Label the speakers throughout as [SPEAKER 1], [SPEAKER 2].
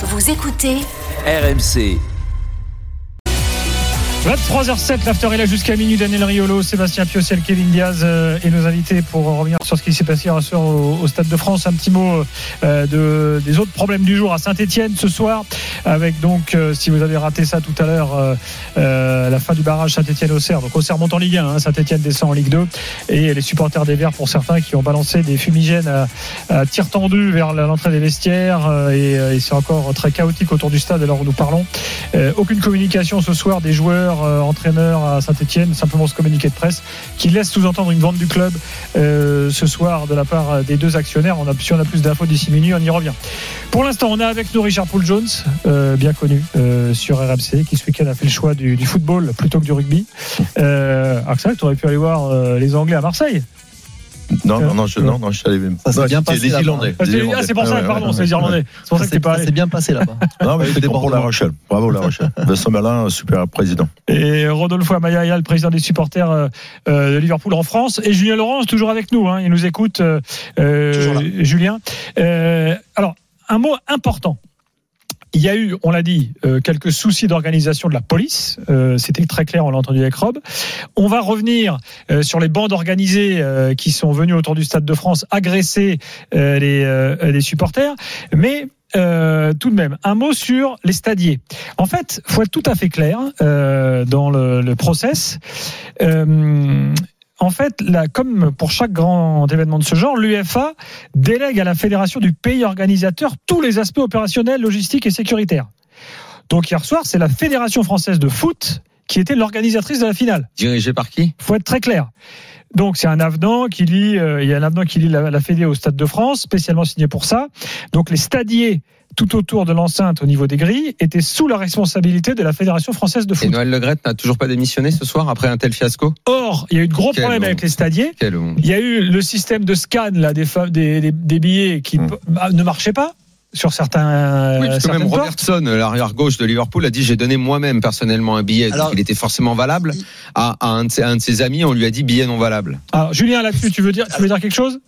[SPEAKER 1] Vous écoutez
[SPEAKER 2] RMC.
[SPEAKER 3] 23h07, l'after est là jusqu'à minuit. Daniel Riolo, Sébastien Piocel, Kevin Diaz euh, et nos invités pour revenir sur ce qui s'est passé hier soir au, Stade de France. Un petit mot euh, de, des autres problèmes du jour à Saint-Etienne ce soir. Avec donc, euh, si vous avez raté ça tout à l'heure, la fin du barrage Saint-Etienne-Auxerre. Donc Auxerre monte en Ligue 1, hein, Saint-Etienne descend en Ligue 2. Et les supporters des Verts, pour certains, qui ont balancé des fumigènes à, tir tendu vers l'entrée des vestiaires. et, et c'est encore très chaotique autour du stade alors nous parlons. aucune communication ce soir des joueurs euh, entraîneur à Saint-Etienne, simplement ce communiqué de presse qui laisse sous-entendre une vente du club euh, ce soir de la part des deux actionnaires. On a, si on a plus d'infos d'ici minuit, on y revient. Pour l'instant, on a avec nous Richard Paul Jones, euh, bien connu sur RMC, qui ce week-end a fait le choix du, football plutôt que du rugby. Euh, alors que que tu aurais pu aller voir les Anglais à Marseille.
[SPEAKER 4] Non, non, non, je, non, non, je suis allé.
[SPEAKER 5] Ça s'est
[SPEAKER 4] Non,
[SPEAKER 5] bien passé
[SPEAKER 4] les. Irlandais.
[SPEAKER 3] Ah,
[SPEAKER 4] Les
[SPEAKER 3] c'est
[SPEAKER 4] Irlandais.
[SPEAKER 3] ah, c'est pour ça, pardon,
[SPEAKER 4] ouais,
[SPEAKER 3] c'est les
[SPEAKER 4] ouais.
[SPEAKER 3] Irlandais. C'est pour ça que t'es pas
[SPEAKER 5] s'est bien passé là-bas.
[SPEAKER 4] Non, mais c'était pour. La Rochelle. Bravo La Rochelle. Vincent Merlin, super président.
[SPEAKER 3] Et Rodolfo Amaya, le président des supporters euh, euh, de Liverpool en France. Et Julien Laurence, toujours avec nous. Hein, il nous écoute, euh. Julien. Euh, alors, un mot important. Il y a eu, on l'a dit, euh, quelques soucis d'organisation de la police. Euh, C'était très clair, on l'a entendu avec Rob. On va revenir euh, sur les bandes organisées qui sont venues autour du Stade de France agresser les, supporters. Mais tout de même, un mot sur les stadiers. En fait, faut être tout à fait clair dans le, le process. En fait, là, comme pour chaque grand événement de ce genre, l'UFA délègue à la fédération du pays organisateur tous les aspects opérationnels, logistiques et sécuritaires. Donc hier soir, c'est la fédération française de foot qui était l'organisatrice de la finale.
[SPEAKER 2] Dirigé par qui?
[SPEAKER 3] Faut être très clair. Donc c'est un avenant qui lie, euh, il y a un avenant qui lie la, la Fédé au Stade de France, spécialement signé pour ça. Donc les stadiers tout autour de l'enceinte au niveau des grilles étaient sous la responsabilité de la Fédération française de
[SPEAKER 2] Et
[SPEAKER 3] foot.
[SPEAKER 2] Noël Legrette n'a toujours pas démissionné ce soir après un tel fiasco
[SPEAKER 3] Or, il y a eu de gros
[SPEAKER 2] Quel
[SPEAKER 3] problèmes
[SPEAKER 2] honte.
[SPEAKER 3] avec les stadiers. Il y a eu le système de scan là, des, fa- des, des, des billets qui
[SPEAKER 4] Mm.
[SPEAKER 3] p- bah, ne marchait pas sur certains.
[SPEAKER 2] Oui, parce que même. Robertson, l'arrière gauche de Liverpool, a dit j'ai donné moi-même personnellement un billet,
[SPEAKER 6] Alors-
[SPEAKER 2] donc il était forcément valable. À, à un, de ses, un de ses amis, on lui a dit billet non valable.
[SPEAKER 3] Alors, Julien, là-dessus, tu veux dire, tu veux dire quelque chose?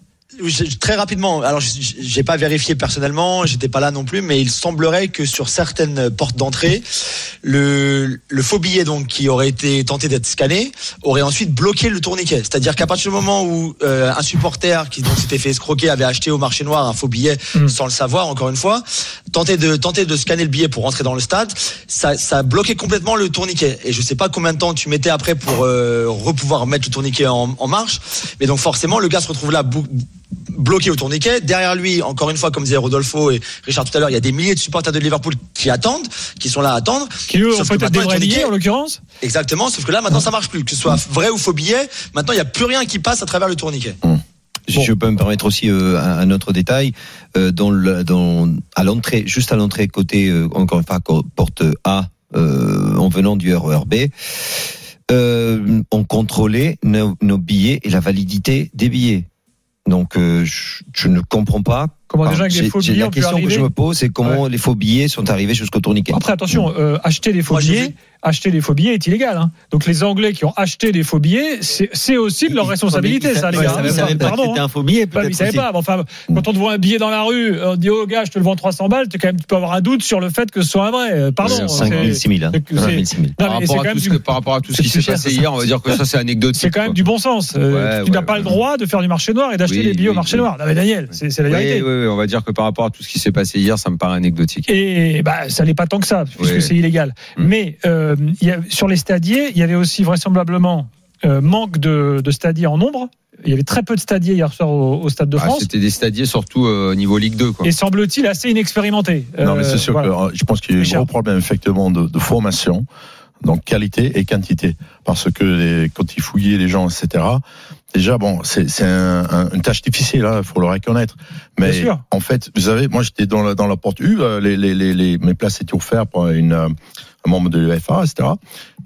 [SPEAKER 6] Très rapidement, alors j'ai pas vérifié personnellement, j'étais pas là non plus, mais il semblerait que sur certaines portes d'entrée, le, le faux billet donc qui aurait été tenté d'être scanné aurait ensuite bloqué le tourniquet. C'est-à-dire qu'à partir du moment où euh, un supporter qui donc s'était fait escroquer avait acheté au marché noir un faux billet
[SPEAKER 3] Mm.
[SPEAKER 6] sans le savoir, encore une fois, tenté de tenter de scanner le billet pour rentrer dans le stade, ça, ça bloquait complètement le tourniquet. Et je sais pas combien de temps tu mettais après pour euh, repouvoir mettre le tourniquet en, en marche, mais donc forcément le gars se retrouve là bloqué au tourniquet. Derrière lui, encore une fois, comme disait Rodolfo et Richard tout à l'heure, il y a des milliers de supporters de Liverpool qui attendent, qui sont là à attendre.
[SPEAKER 3] Qui eux ont peut-être des vrais billets en l'occurrence
[SPEAKER 6] Exactement, sauf que là maintenant ça marche plus. Que ce soit vrai ou faux billet, maintenant il n'y a plus rien qui passe à travers le tourniquet.
[SPEAKER 5] Si
[SPEAKER 3] Bon.
[SPEAKER 5] je peux me permettre aussi euh, un, autre détail, euh, dans le, dans, à l'entrée, juste à l'entrée côté, euh, encore une fois, porte A, euh, en venant du RERB, euh, on contrôlait nos, nos billets et la validité des billets. Donc, euh, je, je ne comprends pas.
[SPEAKER 3] Comment
[SPEAKER 5] Enfin,
[SPEAKER 3] déjà avec des
[SPEAKER 5] j'ai-
[SPEAKER 3] faux billets
[SPEAKER 5] La question que
[SPEAKER 3] arriver
[SPEAKER 5] je me pose, c'est comment les faux billets sont arrivés jusqu'au tourniquet.
[SPEAKER 3] Après, attention, euh, acheter des faux
[SPEAKER 6] Moi,
[SPEAKER 3] billets, acheter des faux billets est illégal. Hein. Donc les Anglais qui ont acheté des faux billets, c'est aussi de leur responsabilité, ça, les gars.
[SPEAKER 5] Ouais, ça veut pas
[SPEAKER 3] Pardon.
[SPEAKER 5] que c'était
[SPEAKER 3] hein.
[SPEAKER 5] un faux billet,
[SPEAKER 3] mais ils
[SPEAKER 5] peut-être
[SPEAKER 3] savaient pas. Enfin, quand on te voit un billet dans la rue, on dit oh gars, je te le vends 300 balles, tu, quand même, tu peux avoir un doute sur le fait que ce soit un vrai. Euh, Pardon.
[SPEAKER 2] Ouais,
[SPEAKER 5] 5 000,
[SPEAKER 3] c'est-
[SPEAKER 5] 6 000. hein.
[SPEAKER 3] c'est-
[SPEAKER 5] 5 000, 6 000.
[SPEAKER 3] Non,
[SPEAKER 2] Par rapport, à tout ce
[SPEAKER 3] du-
[SPEAKER 2] que, par rapport à tout ce
[SPEAKER 3] c'est
[SPEAKER 2] qui s'est passé
[SPEAKER 3] ça.
[SPEAKER 2] hier, on va dire que ça c'est anecdotique.
[SPEAKER 3] C'est quand même
[SPEAKER 2] quoi.
[SPEAKER 3] du bon sens. Euh,
[SPEAKER 2] Ouais,
[SPEAKER 3] tu n'as pas le droit de faire du marché noir et d'acheter des billets au marché noir. Non, mais Daniel, c'est la
[SPEAKER 2] Oui,
[SPEAKER 3] vérité.
[SPEAKER 2] On va dire que par rapport à tout ce qui s'est passé hier, ça me paraît anecdotique.
[SPEAKER 3] Et bah, ça n'est pas tant que ça, puisque
[SPEAKER 2] Oui.
[SPEAKER 3] c'est illégal.
[SPEAKER 2] Mm.
[SPEAKER 3] Mais euh, il y a, sur les stadiers, il y avait aussi vraisemblablement euh, manque de, de stadiers en nombre. Il y avait très peu de stadiers hier soir au, au Stade de
[SPEAKER 2] Ah,
[SPEAKER 3] France.
[SPEAKER 2] C'était des stadiers surtout euh, au niveau Ligue 2. Quoi.
[SPEAKER 3] et semble-t-il assez inexpérimentés.
[SPEAKER 4] Non, mais
[SPEAKER 3] Euh,
[SPEAKER 4] c'est sûr
[SPEAKER 3] voilà.
[SPEAKER 4] que euh, je pense qu'il y a eu un gros problème effectivement de, de formation, donc qualité et quantité. Parce que les, quand ils fouillaient les gens, etc., déjà, bon, c'est c'est un, un- une tâche difficile, il faut le reconnaître. Mais
[SPEAKER 3] Bien sûr.
[SPEAKER 4] en fait, vous savez, moi j'étais dans la, dans la porte U, euh, les, les, les, les- mes places étaient offertes par une, euh, un membre de l'UFA, etc.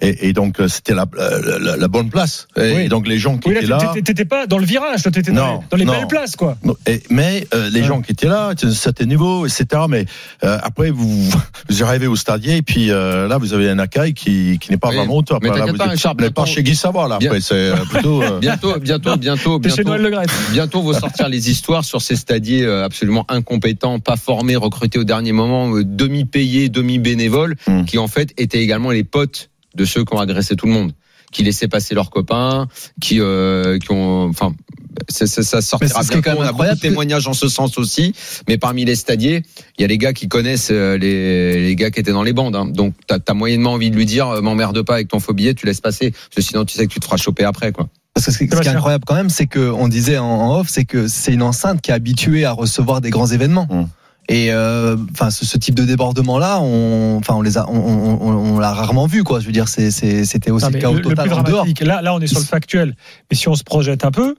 [SPEAKER 4] Et, et donc euh, c'était la, la, la- bonne place. Et,
[SPEAKER 3] Oui.
[SPEAKER 4] donc les gens qui
[SPEAKER 3] Oui,
[SPEAKER 4] étaient
[SPEAKER 3] là,
[SPEAKER 4] là.
[SPEAKER 3] t'étais- t'étais pas dans le virage, toi, t'étais dans dans les
[SPEAKER 4] non.
[SPEAKER 3] belles places, quoi.
[SPEAKER 4] Et- mais euh, les
[SPEAKER 3] Ouais.
[SPEAKER 4] gens qui étaient là étaient à un certain niveau, etc. Mais euh, après, vous, vous arrivez au stadier et puis euh, là, vous avez un accueil qui, qui n'est pas
[SPEAKER 2] Oui,
[SPEAKER 4] vraiment au top.
[SPEAKER 2] mais
[SPEAKER 4] Là, vous
[SPEAKER 2] pas, Richard,
[SPEAKER 4] vous n'êtes pas chez Guy Savoie, là.
[SPEAKER 2] Bien-
[SPEAKER 4] Après, c'est euh, plutôt. euh,
[SPEAKER 2] Bientôt, bientôt bientôt, bientôt, bientôt, bientôt vont sortir les histoires sur ces stadiers euh, absolument incompétents, pas formés, recrutés au dernier moment, euh, demi-payés, demi-bénévoles,
[SPEAKER 4] Hmm.
[SPEAKER 2] qui en fait étaient également les potes de ceux qui ont agressé tout le monde, qui laissaient passer leurs copains, qui, euh, qui ont, enfin, ça, ça, ça sortira bientôt.
[SPEAKER 1] quand même
[SPEAKER 2] On a beaucoup de témoignages en ce sens aussi, mais parmi les stadiers, il y a les gars qui connaissent euh, les, les gars qui étaient dans les bandes. hein. Donc, t'as as moyennement envie de lui dire, m'emmerde pas avec ton faux billet, tu laisses passer, parce que sinon tu sais que tu te feras choper après, quoi.
[SPEAKER 1] Parce que ce qui ce qui est incroyable quand même, c'est que on disait en, en off, c'est que c'est une enceinte qui est habituée à recevoir des grands événements.
[SPEAKER 4] Mm.
[SPEAKER 1] Et euh, enfin, ce, ce type de débordement là, on, enfin, on les a, on, on, on- on l'a rarement vu, quoi. Je veux dire, c'était aussi
[SPEAKER 3] Non,
[SPEAKER 1] le cas au
[SPEAKER 3] le
[SPEAKER 1] total
[SPEAKER 3] plus
[SPEAKER 1] en dehors.
[SPEAKER 3] dramatique, là, là, on est sur le factuel. Mais si on se projette un peu,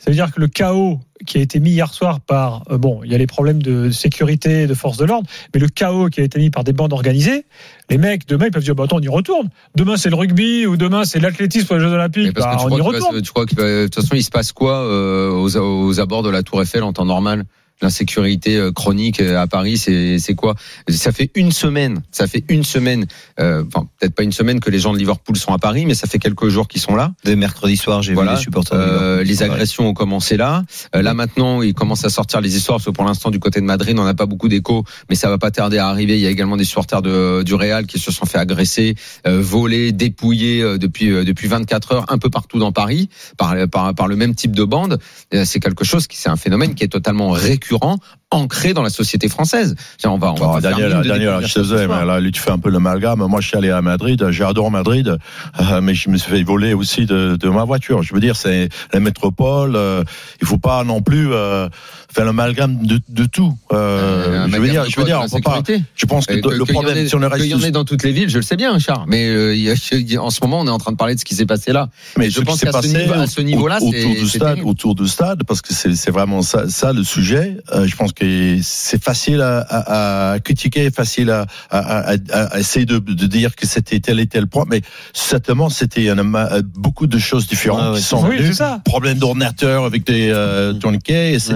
[SPEAKER 3] ça veut dire que le chaos qui a été mis hier soir par, euh, bon, il y a les problèmes de sécurité, de force de l'ordre, mais le chaos qui a été mis par des bandes organisées, les mecs, demain, ils peuvent dire, bah, attends, on y retourne. Demain, c'est le rugby, ou demain, c'est l'athlétisme pour les Jeux Olympiques, bah, on y
[SPEAKER 2] va
[SPEAKER 3] retourne.
[SPEAKER 2] tu crois que de toute façon il se passe quoi euh, aux, aux abords de la Tour Eiffel en temps normal? L'insécurité euh, chronique euh, à Paris, c'est quoi? Ça fait une semaine, ça fait une semaine, euh, enfin peut-être pas une semaine que les gens de Liverpool sont à Paris, mais ça fait quelques jours qu'ils sont là.
[SPEAKER 5] Dès mercredi soir, j'ai
[SPEAKER 2] Voilà.
[SPEAKER 5] vu les supporters.
[SPEAKER 2] Euh, les agressions ont commencé là. Euh, là maintenant, ils commencent à sortir les histoires. Parce que pour l'instant, du côté de Madrid, on n'a pas beaucoup d'échos, mais ça va pas tarder à arriver. Il y a également des supporters de, du Real qui se sont fait agresser, euh, voler, dépouiller euh, depuis euh, depuis 24 heures un peu partout dans Paris par par, par le même type de bande. C'est quelque chose qui c'est un phénomène qui est totalement récurrent, concurrents ancré dans la société française. On va on va faire
[SPEAKER 4] Daniel, Daniel, je
[SPEAKER 2] soir.
[SPEAKER 4] mais là, lui, tu fais un peu l'amalgame. Moi, je suis allé à Madrid, j'adore Madrid, euh, mais je me suis fait voler aussi de, de ma voiture. Je veux dire, c'est la métropole. euh, il faut pas non plus euh, faire l'amalgame de, de tout. Euh,
[SPEAKER 2] Un
[SPEAKER 4] je veux dire, je veux dire, on peut pas. Je pense que
[SPEAKER 2] Euh,
[SPEAKER 4] le
[SPEAKER 2] qu'il y en
[SPEAKER 4] problème,
[SPEAKER 2] ait-
[SPEAKER 4] si on reste
[SPEAKER 2] qu'il y en ait dans toutes les villes, je le sais bien, Charles. Mais euh, il y a- en ce moment, on est en train de parler de ce qui s'est passé là.
[SPEAKER 4] Mais
[SPEAKER 2] je pense qu'à ce niveau-là,
[SPEAKER 4] autour du stade, autour du stade, parce que c'est vraiment ça, ça le sujet. Euh, je pense que c'est facile à, à, à critiquer, facile à, à, à, à essayer de, de dire que c'était tel et tel point, mais certainement c'était il y en a ma- beaucoup de choses différentes
[SPEAKER 5] ouais,
[SPEAKER 4] qui sont
[SPEAKER 3] Oui,
[SPEAKER 4] venues.
[SPEAKER 3] c'est ça.
[SPEAKER 4] Problème d'ordinateur avec des euh, tourniquets, etc.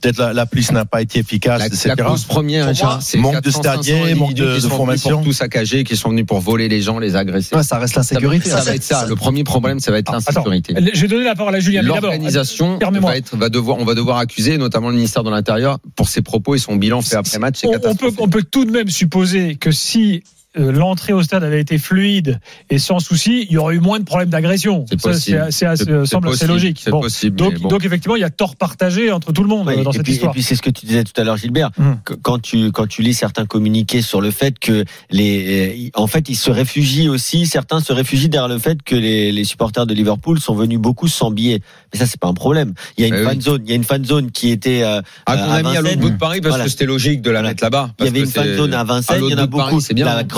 [SPEAKER 4] Peut-être la, la police n'a pas été efficace,
[SPEAKER 2] La,
[SPEAKER 4] etc.
[SPEAKER 2] la cause première, c'est
[SPEAKER 4] manque de
[SPEAKER 2] 400, 500
[SPEAKER 4] stadiers, manque de-
[SPEAKER 2] qui
[SPEAKER 4] de
[SPEAKER 2] sont venus
[SPEAKER 4] formation.
[SPEAKER 2] Pour tout saccager, qui sont venus pour voler les gens, les agresser.
[SPEAKER 1] Ouais, ça reste l'insécurité.
[SPEAKER 2] Ça,
[SPEAKER 1] hein.
[SPEAKER 2] va être ça. Le premier problème, ça va être
[SPEAKER 3] Attends,
[SPEAKER 2] l'insécurité.
[SPEAKER 3] je vais donner la parole à Julien.
[SPEAKER 2] L'organisation va être, va devoir, on va devoir accuser, notamment le ministère de l'Intérieur, pour ses propos et son bilan fait après match. C'est
[SPEAKER 3] on, on peut, on peut tout de même supposer que si l'entrée au stade avait été fluide et sans souci, il y aurait eu moins de problèmes d'agression.
[SPEAKER 2] C'est
[SPEAKER 3] euh, semble assez logique.
[SPEAKER 2] C'est
[SPEAKER 3] Bon.
[SPEAKER 2] possible.
[SPEAKER 3] Donc,
[SPEAKER 2] mais bon.
[SPEAKER 3] donc effectivement, il y a tort partagé entre tout le monde
[SPEAKER 7] Ouais,
[SPEAKER 3] euh, dans
[SPEAKER 7] et,
[SPEAKER 3] cette
[SPEAKER 7] puis, et
[SPEAKER 3] histoire.
[SPEAKER 7] puis c'est ce que tu disais tout à l'heure, Gilbert.
[SPEAKER 3] Hum.
[SPEAKER 7] Quand tu quand tu lis certains communiqués sur le fait que les, en fait, ils se réfugient aussi. Certains se réfugient derrière le fait que les, les supporters de Liverpool sont venus beaucoup sans billets. Mais ça, c'est pas un problème. Il y a une
[SPEAKER 2] Eh oui.
[SPEAKER 7] fan zone. Il y a une fan zone qui était. euh,
[SPEAKER 2] Ah,
[SPEAKER 7] euh, à
[SPEAKER 2] a mis à l'autre
[SPEAKER 7] Vincennes.
[SPEAKER 2] bout de Paris parce
[SPEAKER 7] Voilà.
[SPEAKER 2] que c'était logique de la
[SPEAKER 7] Voilà.
[SPEAKER 2] mettre là-bas.
[SPEAKER 7] Il y avait une fan zone à Vincennes.
[SPEAKER 2] à
[SPEAKER 7] Il y en a
[SPEAKER 2] de Paris,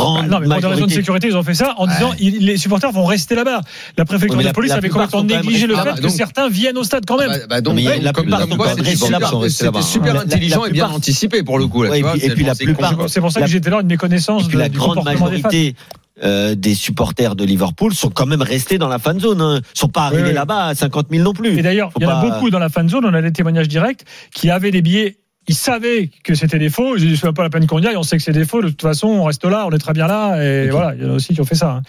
[SPEAKER 7] La grande
[SPEAKER 3] Ah, non, mais pour des raisons de sécurité, ils ont fait ça en disant il- les supporters vont rester là-bas. La préfecture
[SPEAKER 7] Ouais, mais
[SPEAKER 3] de
[SPEAKER 7] la-
[SPEAKER 3] police
[SPEAKER 7] la
[SPEAKER 3] avait complètement
[SPEAKER 7] sont quand même
[SPEAKER 3] négligé le fait
[SPEAKER 2] Ah, bah,
[SPEAKER 3] que
[SPEAKER 2] donc-
[SPEAKER 3] certains viennent au stade quand même.
[SPEAKER 2] Bah, bah donc,
[SPEAKER 7] Mais il y a-
[SPEAKER 2] comme-
[SPEAKER 7] la
[SPEAKER 2] comme,
[SPEAKER 7] plupart
[SPEAKER 2] c'était super,
[SPEAKER 7] La- la-
[SPEAKER 2] intelligent
[SPEAKER 7] la
[SPEAKER 2] et bien anticipé pour le coup.
[SPEAKER 7] Ouais, et puis- la plupart-.
[SPEAKER 3] C'est pour ça
[SPEAKER 7] La-
[SPEAKER 3] que j'étais là une méconnaissance
[SPEAKER 7] Et puis
[SPEAKER 3] de-
[SPEAKER 7] la
[SPEAKER 3] du
[SPEAKER 7] grande
[SPEAKER 3] comportement des fans.
[SPEAKER 7] majorité euh, des supporters de Liverpool sont quand même restés dans la fan zone. Hein. Sont pas arrivés
[SPEAKER 3] Oui, oui.
[SPEAKER 7] là-bas à 50 000 non plus.
[SPEAKER 3] Et d'ailleurs, il y en a
[SPEAKER 7] pas-
[SPEAKER 3] beaucoup dans la fan zone, on a des témoignages directs, qui avaient des billets. Ils savaient que c'était des faux. Je dis, c'est pas la peine qu'on y aille. On sait que c'est des faux. De toute façon, on reste là. On est très bien là. Et voilà. Il y en a aussi qui ont fait ça. hein.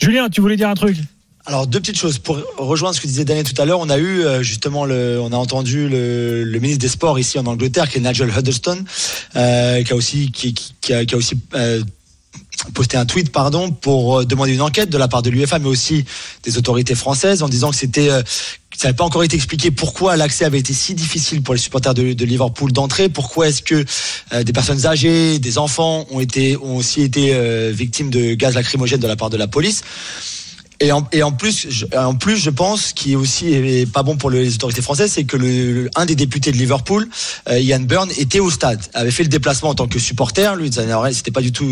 [SPEAKER 3] Julien, tu voulais dire un truc?
[SPEAKER 6] Alors deux petites choses pour rejoindre ce que disait Daniel tout à l'heure. On a eu euh, justement le, on a entendu le, le ministre des Sports ici en Angleterre, qui est Nigel Huddleston, euh, qui a aussi qui, a, qui a aussi euh, posté un tweet pardon pour demander une enquête de la part de l'UEFA, mais aussi des autorités françaises, en disant que c'était euh, ça n'avait pas encore été expliqué pourquoi l'accès avait été si difficile pour les supporters de, Liverpool d'entrer. Pourquoi est-ce que euh, des personnes âgées, des enfants ont été ont aussi été euh, victimes de gaz lacrymogène de la part de la police? Et en, plus, je, en plus, je pense qui est aussi pas bon pour les autorités françaises, c'est que le, un des députés de Liverpool, euh, Ian Byrne, était au stade, avait fait le déplacement en tant que supporter. Lui, c'était pas du tout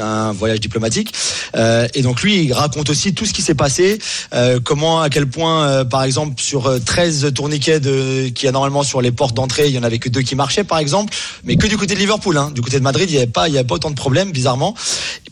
[SPEAKER 6] un voyage diplomatique. Euh, et donc lui, il raconte aussi tout ce qui s'est passé, euh, comment, à quel point, par exemple, sur euh, 13 tourniquets qu'il y a normalement sur les portes d'entrée, il y en avait que deux qui marchaient, par exemple, mais que du côté de Liverpool. Hein. Du côté de Madrid, il n'y avait pas, y avait pas autant de problèmes, bizarrement,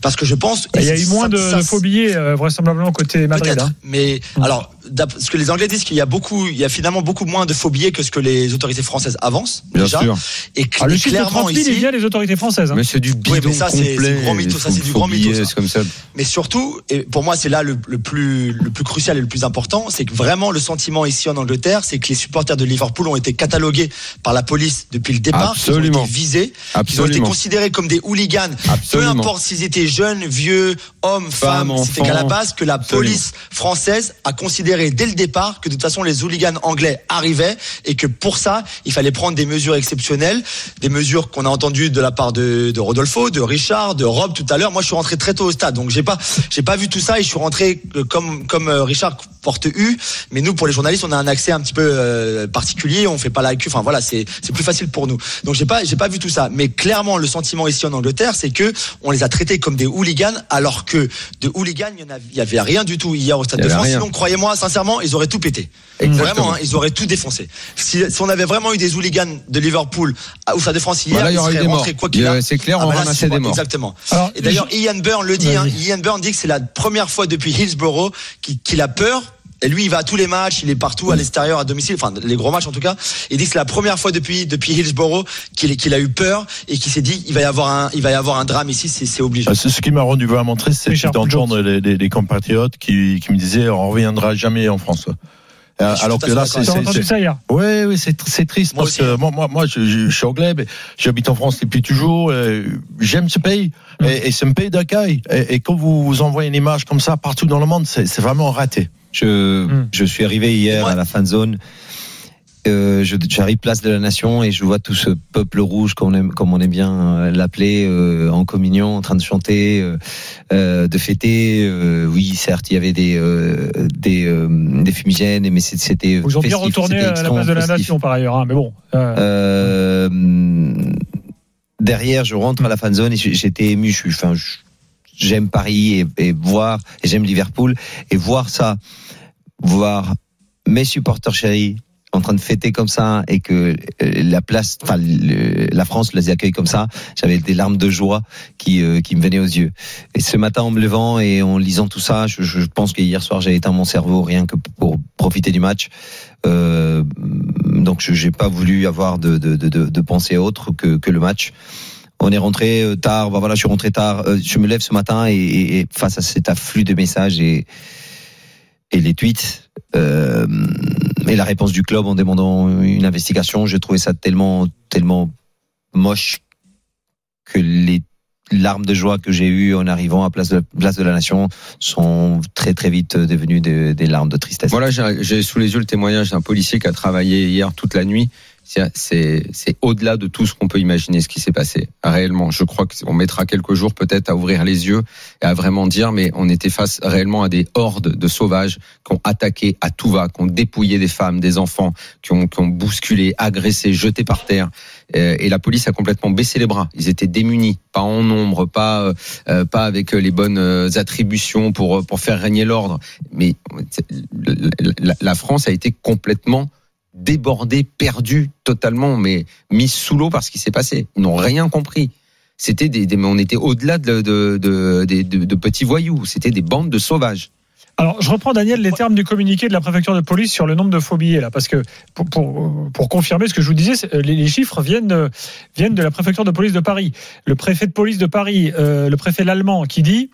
[SPEAKER 6] parce que je pense.
[SPEAKER 3] Il y a eu
[SPEAKER 6] ça-
[SPEAKER 3] moins de,
[SPEAKER 6] ça-
[SPEAKER 3] de faux billets, euh, vraisemblablement, côté Madrid. Hein.
[SPEAKER 6] mais
[SPEAKER 3] Mm.
[SPEAKER 6] alors ce que les Anglais disent qu'il y a beaucoup, il y a finalement beaucoup moins de faux billets que ce que les autorités françaises avancent
[SPEAKER 2] Bien
[SPEAKER 6] déjà.
[SPEAKER 2] sûr.
[SPEAKER 6] Et cl-
[SPEAKER 3] Ah, le
[SPEAKER 6] clairement
[SPEAKER 3] 30 000, il
[SPEAKER 6] ici,
[SPEAKER 3] vient des autorités françaises. hein.
[SPEAKER 2] Mais c'est du bidon
[SPEAKER 6] mais ça, c'est-
[SPEAKER 2] complet.
[SPEAKER 6] c'est du grand mytho, ça, c'est du grand mytho, ça.
[SPEAKER 2] C'est comme ça.
[SPEAKER 6] mais surtout, et pour moi c'est là le, le plus le plus crucial et le plus important, c'est que vraiment le sentiment ici en Angleterre, c'est que les supporters de Liverpool ont été catalogués par la police depuis le départ, qu'ils ont
[SPEAKER 2] Absolument.
[SPEAKER 6] été visés, qu'ils ont été
[SPEAKER 2] Absolument.
[SPEAKER 6] considérés comme des hooligans, peu
[SPEAKER 2] Absolument.
[SPEAKER 6] importe s'ils étaient jeunes, vieux, hommes, femmes,
[SPEAKER 2] Femmes,
[SPEAKER 6] c'était qu'à la base que la
[SPEAKER 2] Absolument.
[SPEAKER 6] police française a considéré dès le départ que de toute façon les hooligans anglais arrivaient et que pour ça il fallait prendre des mesures exceptionnelles, des mesures qu'on a entendues de la part de, Rodolfo, de Richard, de Rob tout à l'heure. Moi je suis rentré très tôt au stade donc j'ai pas j'ai pas vu tout ça et je suis rentré euh, comme comme euh, Richard porte U mais nous pour les journalistes on a un accès un petit peu euh, particulier on fait pas la queue enfin voilà c'est c'est plus facile pour nous donc j'ai pas j'ai pas vu tout ça mais clairement le sentiment ici en Angleterre c'est que on les a traités comme des hooligans alors que de hooligans il y en a- il y avait rien du tout hier au stade de
[SPEAKER 2] avait
[SPEAKER 6] France
[SPEAKER 2] rien.
[SPEAKER 6] sinon croyez-moi sincèrement ils auraient tout pété
[SPEAKER 2] Exactement.
[SPEAKER 6] vraiment hein, ils auraient tout défoncé si, si on avait vraiment eu des hooligans de Liverpool au stade de France hier
[SPEAKER 2] Voilà, il y
[SPEAKER 6] ils
[SPEAKER 2] aurait eu
[SPEAKER 6] seraient
[SPEAKER 2] des morts.
[SPEAKER 6] rentrés quoi qu'il a
[SPEAKER 2] C'est clair,
[SPEAKER 6] Ah
[SPEAKER 2] on
[SPEAKER 6] bah
[SPEAKER 2] ramassait des morts.
[SPEAKER 6] Exactement.
[SPEAKER 3] Alors,
[SPEAKER 6] Et d'ailleurs, Ian Byrne le dit. Hein. Ian Byrne dit que c'est la première fois depuis Hillsborough qu'il a peur. Et lui, il va à tous les matchs, il est partout à l'extérieur, à domicile, enfin les gros matchs en tout cas. Il dit que c'est la première fois depuis depuis Hillsborough qu'il qu'il a eu peur et qu'il s'est dit il va y avoir un il va y avoir un drame ici, c'est c'est obligé.
[SPEAKER 4] Ah, c'est Ce qui m'a rendu vraiment triste, c'est d'entendre les, les, les compatriotes qui, qui me disaient on reviendra jamais en France. Euh, Alors que là, c'est
[SPEAKER 3] entendu ça hier
[SPEAKER 4] Oui, oui, c'est c'est triste
[SPEAKER 6] Moi
[SPEAKER 4] parce
[SPEAKER 6] aussi,
[SPEAKER 4] que moi, moi, moi, je, je, je suis anglais, mais j'habite en France depuis toujours. euh, J'aime ce pays
[SPEAKER 3] Mm.
[SPEAKER 4] et, et c'est un pays d'accueil. Et, et quand vous vous envoyez une image comme ça partout dans le monde, c'est c'est vraiment raté.
[SPEAKER 5] Je,
[SPEAKER 3] Mm.
[SPEAKER 5] je suis arrivé hier
[SPEAKER 6] Ouais.
[SPEAKER 5] à la fan zone. Euh, je- J'arrive place de la Nation et je vois tout ce peuple rouge, comme on aime, comme on aime bien euh, l'appeler, euh, en communion, en train de chanter, euh, de fêter. Oui, certes, il y avait des des, des fumigènes, mais c'était
[SPEAKER 3] ont bien retourné à la place de la
[SPEAKER 5] festif.
[SPEAKER 3] nation par ailleurs. hein, mais bon.
[SPEAKER 5] derrière, je rentre à la fan zone et j'étais ému. Je suis, enfin, je- j'aime Paris et, et voir, et j'aime Liverpool et voir ça, voir mes supporters chéris en train de fêter comme ça et que euh, la place, enfin la France les accueille comme ça, j'avais des larmes de joie qui euh, qui me venaient aux yeux. Et ce matin en me levant et en lisant tout ça, je, je pense que hier soir j'ai éteint mon cerveau rien que pour profiter du match. Euh, donc je j'ai pas voulu avoir de de de, de, de pensée autre que que le match. On est rentré euh, tard, bah voilà, je suis rentré tard. Euh, je me lève ce matin et, et- et face à cet afflux de messages et et les tweets euh, et la réponse du club en demandant une investigation, j'ai trouvé ça tellement tellement moche que les larmes de joie que j'ai eues en arrivant à place de, place de la Nation sont très très vite devenues des, larmes de tristesse.
[SPEAKER 2] Voilà, j'ai sous les yeux le témoignage d'un policier qui a travaillé hier toute la nuit. C'est- au-delà de tout ce qu'on peut imaginer ce qui s'est passé. Réellement, je crois qu'on mettra quelques jours peut-être à ouvrir les yeux et à vraiment dire, mais on était face réellement à des hordes de sauvages qui ont attaqué à tout va, qui ont dépouillé des femmes, des enfants, qui ont, qui ont bousculé, agressé, jeté par terre. Euh, Et la police a complètement baissé les bras. Ils étaient démunis, pas en nombre, pas euh, euh, pas avec les bonnes euh, attributions pour pour faire régner l'ordre. Mais la France a été complètement débordée, perdue totalement, mais mise sous l'eau par ce qui s'est passé. Ils n'ont rien compris. C'était des, des- on était au-delà de, de, de, de- de- de petits voyous. C'était des bandes de sauvages.
[SPEAKER 3] Alors, je reprends, Daniel, les termes du communiqué de la préfecture de police sur le nombre de faux billets, là, parce que pour, pour, pour confirmer ce que je vous disais, c'est- les, les chiffres viennent, euh, viennent de la préfecture de police de Paris. Le préfet de police de Paris, euh, le préfet l'allemand, qui dit,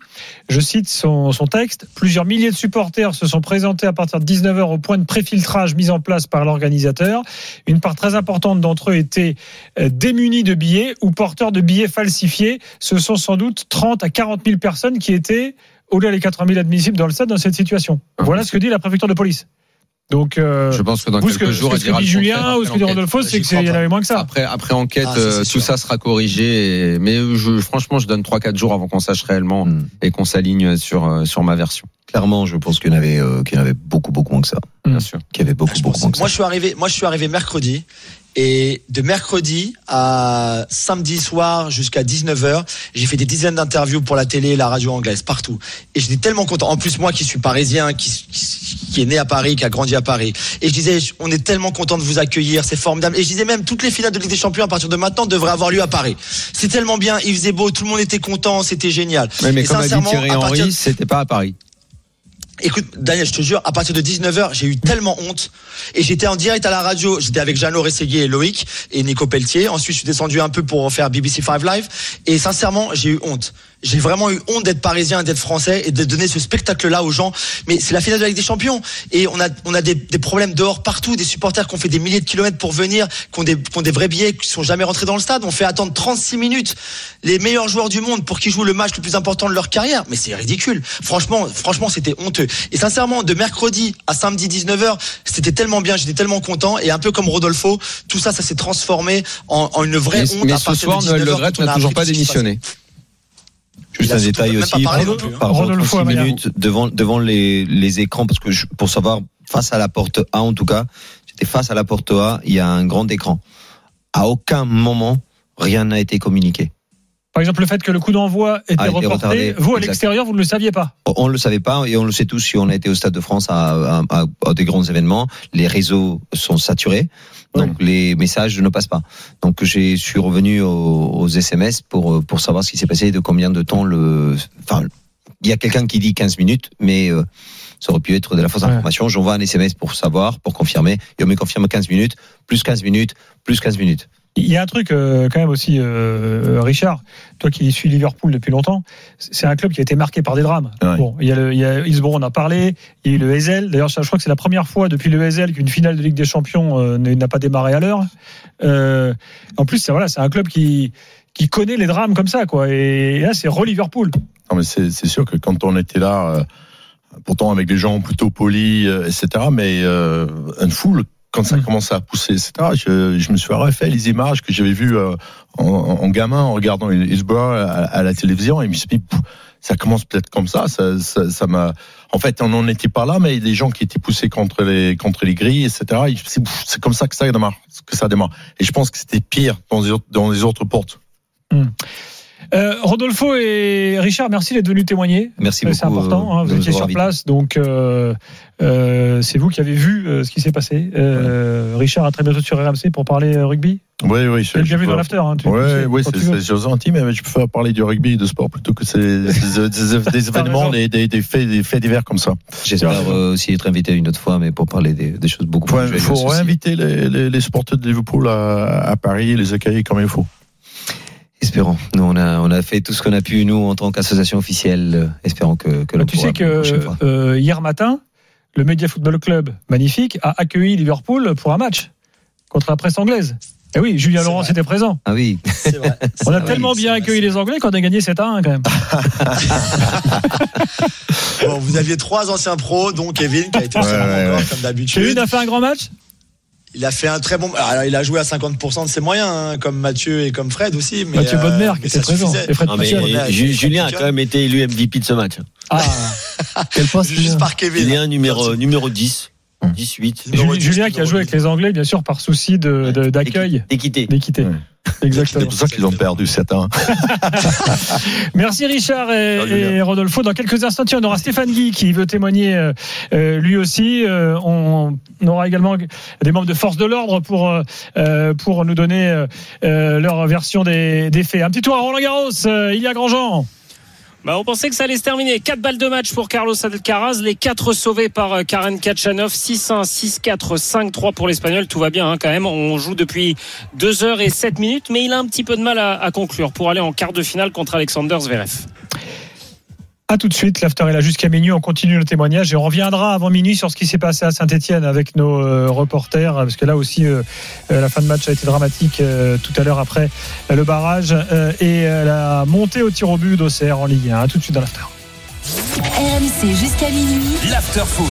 [SPEAKER 3] je cite son, son texte, plusieurs milliers de supporters se sont présentés à partir de 19h au point de préfiltrage mis en place par l'organisateur. Une part très importante d'entre eux étaient euh, démunis de billets ou porteurs de billets falsifiés. Ce sont sans doute 30 à 40 000 personnes qui étaient au-delà des 80 000 admissibles dans le stade dans cette situation. Voilà ce que dit la préfecture de police. Donc, euh,
[SPEAKER 2] Je pense que dans quelques
[SPEAKER 3] que,
[SPEAKER 2] jours,
[SPEAKER 3] ce que dit Julien ou ce que dit. Rodolphe, c'est qu'il y en avait moins que ça.
[SPEAKER 2] Après, après enquête,
[SPEAKER 6] Ah,
[SPEAKER 2] euh, tout ça sera corrigé. et- mais je, franchement, je donne 3-4 jours avant qu'on sache réellement
[SPEAKER 5] Hmm.
[SPEAKER 2] et qu'on s'aligne sur, euh, sur ma version.
[SPEAKER 5] Clairement, je pense qu'il y en avait, euh, qu'il y en avait beaucoup, beaucoup moins que ça.
[SPEAKER 2] Bien sûr.
[SPEAKER 5] Qu'il y avait beaucoup, beaucoup moins que ça.
[SPEAKER 6] moi, je suis arrivé, moi, je suis arrivé mercredi. Et de mercredi à samedi soir jusqu'à 19h, j'ai fait des dizaines d'interviews pour la télé et la radio anglaise, partout. Et j'étais tellement content. En plus, moi qui suis parisien, qui, qui, qui est né à Paris, qui a grandi à Paris. Et je disais, on est tellement content de vous accueillir, c'est formidable. Et je disais même, toutes les finales de Ligue des Champions à partir de maintenant devraient avoir lieu à Paris. C'est tellement bien, il faisait beau, tout le monde était content, c'était génial.
[SPEAKER 2] Mais
[SPEAKER 6] Et
[SPEAKER 2] comme a dit
[SPEAKER 6] sincèrement,
[SPEAKER 2] Thierry
[SPEAKER 6] à partir-
[SPEAKER 2] Henry, c'était pas à Paris.
[SPEAKER 6] Écoute, Daniel, je te jure, à partir de 19h, j'ai eu tellement honte. Et j'étais en direct à la radio. J'étais avec Jeannot Rességuier et Loïc et Nico Pelletier. Ensuite, je suis descendu un peu pour faire BBC 5 Live. Et sincèrement, j'ai eu honte. J'ai vraiment eu honte d'être parisien, d'être français et de donner ce spectacle-là aux gens. Mais c'est la finale de la Ligue des Champions. Et on a, on a des, des problèmes dehors partout, des supporters qui ont fait des milliers de kilomètres pour venir, qui ont des, qui ont des vrais billets, qui sont jamais rentrés dans le stade. On fait attendre 36 minutes les meilleurs joueurs du monde pour qu'ils jouent le match le plus important de leur carrière. Mais c'est ridicule. Franchement, franchement, c'était honteux. Et sincèrement, de mercredi à samedi 19h, c'était tellement bien, j'étais tellement content. Et un peu comme Rodolfo, tout ça, ça s'est transformé en, en une vraie
[SPEAKER 2] Mais,
[SPEAKER 6] honte.
[SPEAKER 2] mais
[SPEAKER 6] à
[SPEAKER 2] ce
[SPEAKER 6] partir
[SPEAKER 2] soir, Noël
[SPEAKER 6] 19h,
[SPEAKER 2] Legrette
[SPEAKER 6] quand on a
[SPEAKER 2] n'a toujours pas démissionné.
[SPEAKER 5] Juste un détail aussi. par-
[SPEAKER 6] hein.
[SPEAKER 5] par
[SPEAKER 3] Rodolfo
[SPEAKER 5] 36
[SPEAKER 3] Amaya.
[SPEAKER 5] minutes devant, devant les, les écrans, parce que je- pour savoir, face à la porte A en tout cas, j'étais face à la porte A, il y a un grand écran. À aucun moment, rien n'a été communiqué.
[SPEAKER 3] Par exemple, le fait que le coup d'envoi était
[SPEAKER 5] Ah,
[SPEAKER 3] reporté,
[SPEAKER 5] retardé.
[SPEAKER 3] vous à l'extérieur, vous ne le saviez pas.
[SPEAKER 5] On ne le savait pas et on le sait tous si on a été au Stade de France à, à- à- à des grands événements. Les réseaux sont saturés, donc les messages ne passent pas. Donc j'ai suis revenu aux, aux SMS pour pour savoir ce qui s'est passé et de combien de temps le. Enfin, il y a quelqu'un qui dit 15 minutes, mais euh, ça aurait pu être de la fausse
[SPEAKER 3] Ouais.
[SPEAKER 5] information. J'envoie un SMS pour savoir, pour confirmer. Et on me confirme 15 minutes, plus 15 minutes, plus 15 minutes.
[SPEAKER 3] Il y a un truc euh, quand même aussi, euh, Richard, toi qui suis Liverpool depuis longtemps, c'est un club qui a été marqué par des drames.
[SPEAKER 4] Ouais.
[SPEAKER 3] Bon, il y a, le, il y a Hillsborough, on a parlé, il y a eu le Ezel. D'ailleurs, je crois que c'est la première fois depuis le Ezel qu'une finale de Ligue des Champions euh, n'a pas démarré à l'heure. Euh, en plus, c'est voilà, c'est un club qui qui connaît les drames comme ça, quoi. Et là, c'est re Liverpool.
[SPEAKER 4] Non, mais c'est sûr que quand on était là, euh, pourtant avec des gens plutôt polis, euh, etc., mais euh, une foule, quand ça
[SPEAKER 3] Mm.
[SPEAKER 4] commence à pousser, etc., je, je me suis refait les images que j'avais vues euh, en, en gamin en regardant Hillsborough à, à la télévision et je me suis dit, pff, ça commence peut-être comme ça. Ça ça- ça m'a. en fait, on n'en était pas là, mais des gens qui étaient poussés contre les contre les grilles, etc. Et C'est comme ça que ça démarre, que ça démarre. Et je pense que c'était pire dans les autres, dans les autres portes.
[SPEAKER 3] Euh, Rodolfo et Richard, merci d'être venus témoigner.
[SPEAKER 5] Merci
[SPEAKER 3] Euh,
[SPEAKER 5] beaucoup.
[SPEAKER 3] C'est important, hein,
[SPEAKER 5] euh,
[SPEAKER 3] vous étiez sur place, donc euh, euh, c'est vous qui avez vu euh, ce qui s'est passé. Euh, Richard, à très bientôt sur RMC pour parler rugby.
[SPEAKER 4] Oui, oui. je-
[SPEAKER 3] bienvenu
[SPEAKER 4] peux-
[SPEAKER 3] dans l'after. Hein, tu-
[SPEAKER 4] oui,
[SPEAKER 3] quand
[SPEAKER 4] c'est intimes, mais je préfère parler du rugby et de sport plutôt que ces, des, des, des événements, des, des, des faits, des faits divers comme ça.
[SPEAKER 5] J'espère aussi être invité une autre fois, mais pour parler des, des choses beaucoup
[SPEAKER 4] Il
[SPEAKER 5] plus joyeuses
[SPEAKER 4] faut
[SPEAKER 5] aussi.
[SPEAKER 4] réinviter les, les, les supporters de Liverpool à, à Paris et les accueillir comme il faut.
[SPEAKER 5] Espérons. Nous, on a, on a fait tout ce qu'on a pu, nous, en tant qu'association officielle. Euh, Espérons que, que l'on
[SPEAKER 3] Tu sais que euh, hier matin, le Media Football Club, magnifique, a accueilli Liverpool pour un match contre la presse anglaise. Et oui, Julien Laurent
[SPEAKER 6] vrai.
[SPEAKER 3] était présent.
[SPEAKER 5] Ah oui.
[SPEAKER 6] C'est vrai.
[SPEAKER 3] On a tellement bien accueilli
[SPEAKER 6] vrai.
[SPEAKER 3] les Anglais qu'on a gagné 7 à 1 quand même.
[SPEAKER 6] Bon, vous aviez trois anciens pros, dont Kevin, qui a été
[SPEAKER 4] Ouais, ouais, ouais.
[SPEAKER 6] comme
[SPEAKER 3] Kevin
[SPEAKER 6] d'habitude.
[SPEAKER 3] a fait un grand match?
[SPEAKER 6] Il a fait un très bon. Alors, il a joué à 50% de ses moyens, hein, comme Mathieu et comme Fred aussi. Mais,
[SPEAKER 3] Mathieu
[SPEAKER 6] euh,
[SPEAKER 3] Bonnemer qui était présent. Et Fred
[SPEAKER 7] Non, mais Julien a quand même été élu MVP de ce match.
[SPEAKER 3] Ah,
[SPEAKER 1] Quel poste
[SPEAKER 6] Juste par Kevin.
[SPEAKER 7] Julien numéro, numéro 10.
[SPEAKER 3] Hum.
[SPEAKER 7] 18.
[SPEAKER 6] Numéro
[SPEAKER 3] Julien,
[SPEAKER 6] 10,
[SPEAKER 3] Julien qui a joué avec les Anglais, bien sûr, par souci de- de- d'accueil,
[SPEAKER 7] D'équité.
[SPEAKER 3] d'équité.
[SPEAKER 4] Ouais. C'est
[SPEAKER 3] Exactement.
[SPEAKER 4] pour ça qu'ils ont perdu 7-1.
[SPEAKER 3] Merci Richard et, Rodolfo. Dans quelques instants, tiens, on aura Stéphane Guy qui veut témoigner euh, euh, lui aussi. Euh, on, on aura également des membres de force de l'ordre pour euh, pour nous donner leur version des, des faits. Un petit tour à Roland Garros. Euh, il y a Grandjean.
[SPEAKER 8] Bah, on pensait que ça allait se terminer. 4 balles de match pour Carlos Alcaraz. Les 4 sauvés par euh, Karen Kachanov. 6-1, 6-4, 5-3 pour l'Espagnol. Tout va bien hein, quand même. On joue depuis 2 heures et 7 minutes. Mais il a un petit peu de mal à, à conclure pour aller en quart de finale contre Alexander Zverev.
[SPEAKER 3] À tout de suite, l'after est là jusqu'à minuit. On continue le témoignage et on reviendra avant minuit sur ce qui s'est passé à Saint-Etienne avec nos euh, reporters, parce que là aussi, euh, euh, la fin de match a été dramatique euh, tout à l'heure après le barrage et la montée au tir au but d'Auxerre en Ligue 1. À tout de suite dans l'after.
[SPEAKER 9] RMC jusqu'à minuit.
[SPEAKER 10] L'after foot.